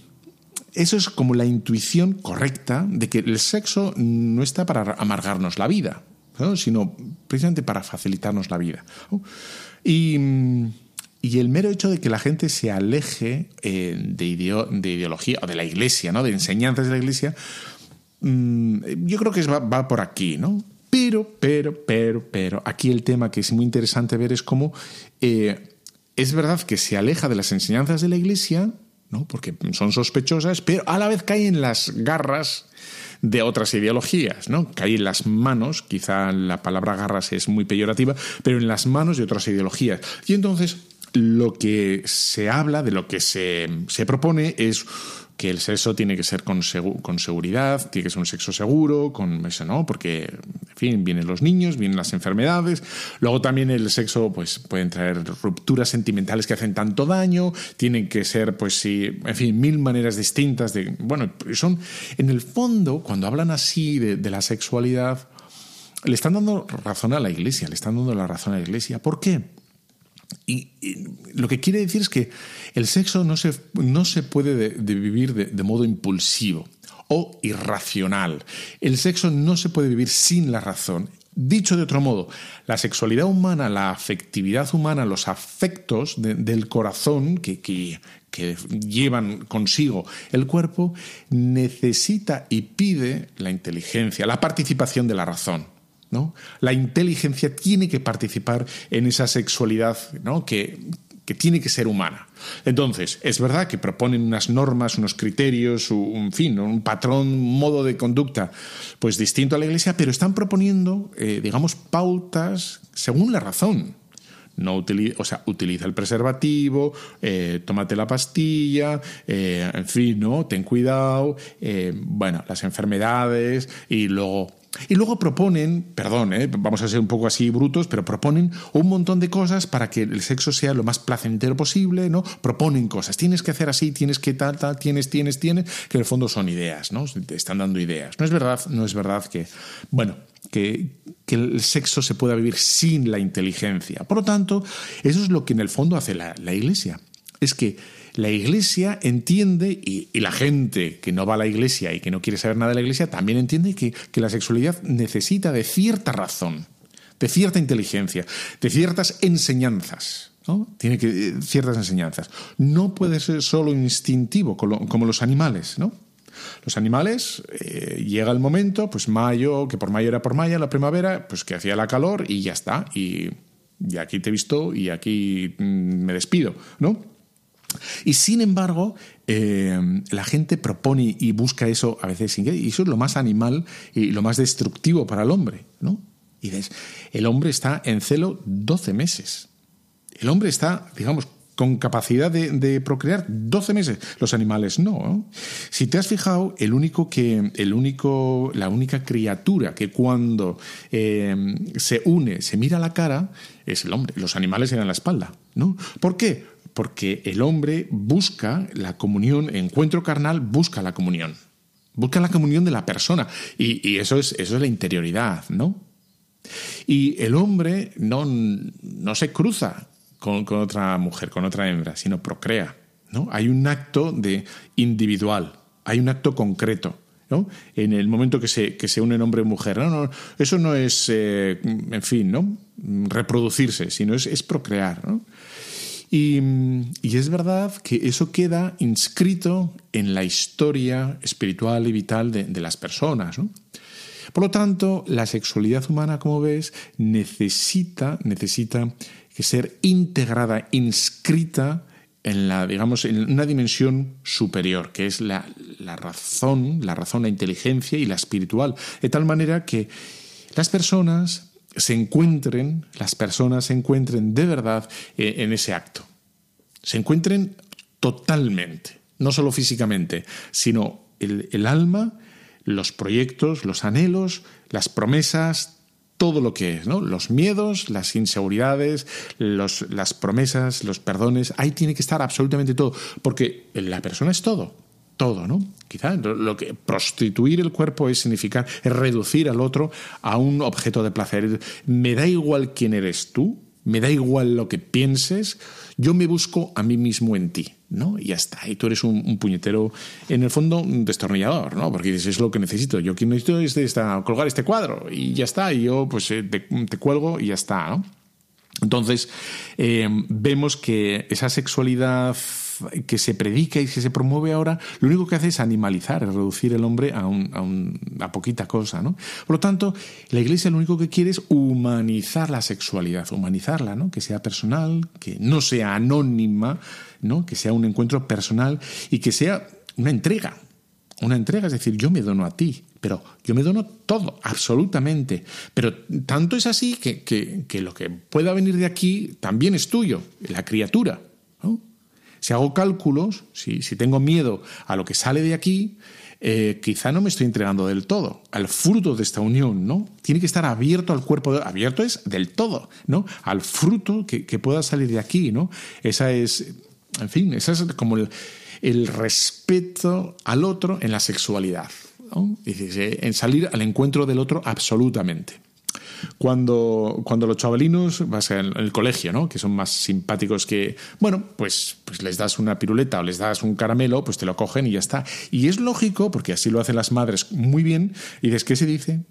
eso es como la intuición correcta de que el sexo no está para amargarnos la vida, ¿no? sino precisamente para facilitarnos la vida. Y. Y el mero hecho de que la gente se aleje eh, de, ideo, de, ideología o de la iglesia, ¿no? de enseñanzas de la iglesia, mmm, yo creo que va, va, por aquí, ¿no? Pero, pero, pero, pero, aquí el tema que es muy interesante ver es cómo eh, es verdad que se aleja de las enseñanzas de la iglesia, ¿no? porque son sospechosas, pero a la vez cae en las garras de otras ideologías, ¿no? Cae en las manos, quizá la palabra garras es muy peyorativa, pero en las manos de otras ideologías. Y entonces lo que se habla, de lo que se, se propone es que el sexo tiene que ser con, con, seguridad, tiene que ser un sexo seguro, con eso, ¿no? Porque, en fin, vienen los niños, vienen las enfermedades. Luego también el sexo, pues, pueden traer rupturas sentimentales que hacen tanto daño. Tienen que ser, pues, sí, en fin, mil maneras distintas de. Bueno, son. En el fondo, cuando hablan así de, de la sexualidad, le están dando razón a la iglesia, le están dando la razón a la iglesia. ¿Por qué? Y, lo que quiere decir es que el sexo no se, no se puede de, de vivir de, modo impulsivo o irracional. El sexo no se puede vivir sin la razón. Dicho de otro modo, la sexualidad humana, la afectividad humana, los afectos del corazón que, que llevan consigo el cuerpo, necesita y pide la inteligencia, la participación de la razón. La inteligencia tiene que participar en esa sexualidad que, tiene que ser humana. Entonces, es verdad que proponen unas normas, unos criterios, un fin, un patrón, un modo de conducta, pues distinto a la Iglesia, pero están proponiendo, eh, digamos, pautas según la razón. No utiliza, o sea, utiliza el preservativo, eh, tómate la pastilla, eh, en fin, ¿no? Ten cuidado, bueno, las enfermedades y luego y luego proponen, perdón, ¿eh? vamos a ser un poco así brutos, pero proponen un montón de cosas para que el sexo sea lo más placentero posible, ¿no? Proponen cosas, tienes que hacer así, tienes que tal, tal, tienes, tienes, tienes, que en el fondo son ideas, ¿no? Te están dando ideas. No es verdad, no es verdad que, bueno, que, que el sexo se pueda vivir sin la inteligencia. Por lo tanto, eso es lo que en el fondo hace la, la Iglesia. Es que la iglesia entiende, y, la gente que no va a la iglesia y que no quiere saber nada de la iglesia, también entiende que, que la sexualidad necesita de cierta razón, de cierta inteligencia, de ciertas enseñanzas. ¿no? Tiene que ciertas enseñanzas. No puede ser solo instintivo como, los animales, ¿no? Los animales, eh, llega el momento, pues mayo, que por mayo era por mayo, la primavera, pues que hacía la calor y ya está. Y, y aquí te he visto y aquí mm, me despido, ¿no? Y sin embargo, eh, la gente propone y busca eso a veces sin y eso es lo más animal y lo más destructivo para el hombre, ¿no? Y dices, el hombre está en celo 12 meses. El hombre está, digamos, con capacidad de, procrear 12 meses. Los animales no. Si te has fijado, el único que, el único, la única criatura que cuando eh, se une, se mira la cara, es el hombre. Los animales eran la espalda. ¿no? ¿Por qué? Porque el hombre busca la comunión, encuentro carnal, busca la comunión. Busca la comunión de la persona. Y, y eso, es, eso es la interioridad, ¿no? Y el hombre no, no se cruza con, con, otra mujer, con otra hembra, sino procrea. ¿no? Hay un acto de individual, hay un acto concreto. ¿no? En el momento que se, que se unen hombre y mujer. No, no, eso no es, eh, en fin, ¿no? reproducirse, sino es, es procrear. ¿no? Y, y, es verdad que eso queda inscrito en la historia espiritual y vital de, de las personas. ¿no? Por lo tanto, la sexualidad humana, como ves, necesita, necesita que ser integrada, inscrita en la, digamos, en una dimensión superior, que es la, la razón, la razón, la inteligencia y la espiritual, de tal manera que las personas se encuentren, las personas se encuentren de verdad en ese acto, se encuentren totalmente, no solo físicamente, sino el, el alma los proyectos, los anhelos, las promesas, todo lo que es, ¿no? Los miedos, las inseguridades, los, las promesas, los perdones, ahí tiene que estar absolutamente todo, porque la persona es todo, todo, ¿no? Quizá lo que prostituir el cuerpo es significar es reducir al otro a un objeto de placer. Me da igual quién eres tú, me da igual lo que pienses, yo me busco a mí mismo en ti. ¿no? Y ya está. Y tú eres un, puñetero, en el fondo, un destornillador, ¿no? Porque dices, es lo que necesito. Yo quiero necesito es esta, colgar este cuadro y ya está. Y yo, pues, te, te cuelgo y ya está, ¿no? Entonces, eh, vemos que esa sexualidad que se predica y que se promueve ahora, lo único que hace es animalizar, es reducir el hombre a, un, a, a, poquita cosa. ¿no? Por lo tanto, la Iglesia lo único que quiere es humanizar la sexualidad, humanizarla, ¿no? que sea personal, que no sea anónima, ¿no? que sea un encuentro personal y que sea una entrega. Una entrega, es decir, yo me dono a ti, pero yo me dono todo, absolutamente. Pero tanto es así que, que, que lo que pueda venir de aquí también es tuyo, la criatura. Si hago cálculos, si, tengo miedo a lo que sale de aquí, eh, quizá no me estoy entregando del todo al fruto de esta unión, ¿no? Tiene que estar abierto al cuerpo, de, abierto es del todo, ¿no? Al fruto que, pueda salir de aquí, ¿no? Esa es, en fin, esa es como el, respeto al otro en la sexualidad, ¿no? en salir al encuentro del otro absolutamente. Cuando, cuando los chavalinos, vas en el colegio, ¿no? que son más simpáticos que, bueno, pues, pues les das una piruleta o les das un caramelo, pues te lo cogen y ya está. Y es lógico, porque así lo hacen las madres muy bien, y dices, ¿qué se dice?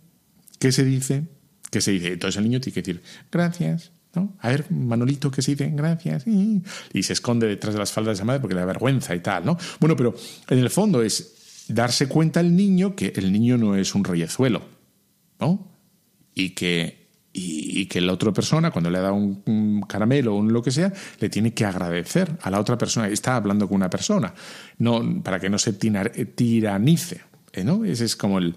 ¿Qué se dice? ¿Qué se dice? Entonces el niño tiene que decir, gracias, ¿no? A ver, Manolito, ¿qué se dice? Gracias. Y se esconde detrás de las faldas de esa madre porque le da vergüenza y tal, ¿no? Bueno, pero en el fondo es darse cuenta el niño que el niño no es un reyezuelo, ¿no? Y que, y, que la otra persona, cuando le da un, un, caramelo o un lo que sea, le tiene que agradecer a la otra persona. Está hablando con una persona, no, para que no se tirar, tiranice. ¿eh? ¿no? Esa es como el,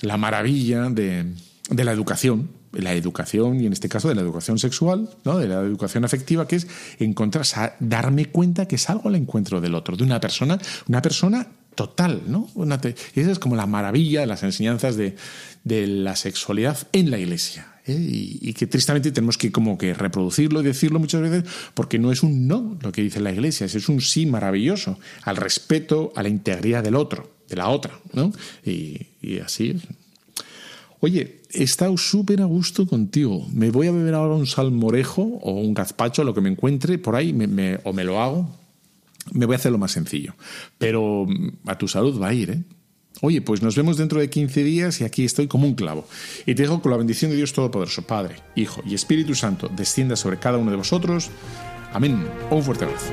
la maravilla de, de la educación, la educación, y en este caso de la educación sexual, ¿no? de la educación afectiva, que es encontrar, darme cuenta que salgo al encuentro del otro, de una persona, una persona total, ¿no? Te, esa es como la maravilla de las enseñanzas de, de la sexualidad en la iglesia. ¿eh? Y, y, que tristemente tenemos que como que reproducirlo y decirlo muchas veces porque no es un no lo que dice la iglesia, es un sí maravilloso al respeto, a la integridad del otro, de la otra, ¿no? Y, y así es. Oye, he estado súper a gusto contigo. Me voy a beber ahora un salmorejo o un gazpacho, lo que me encuentre por ahí, me, me, o me lo hago. Me voy a hacer lo más sencillo. Pero a tu salud va a ir, ¿eh? Oye, pues nos vemos dentro de 15 días y aquí estoy como un clavo. Y te dejo con la bendición de Dios Todopoderoso, Padre, Hijo y Espíritu Santo, descienda sobre cada uno de vosotros. Amén. Un fuerte abrazo.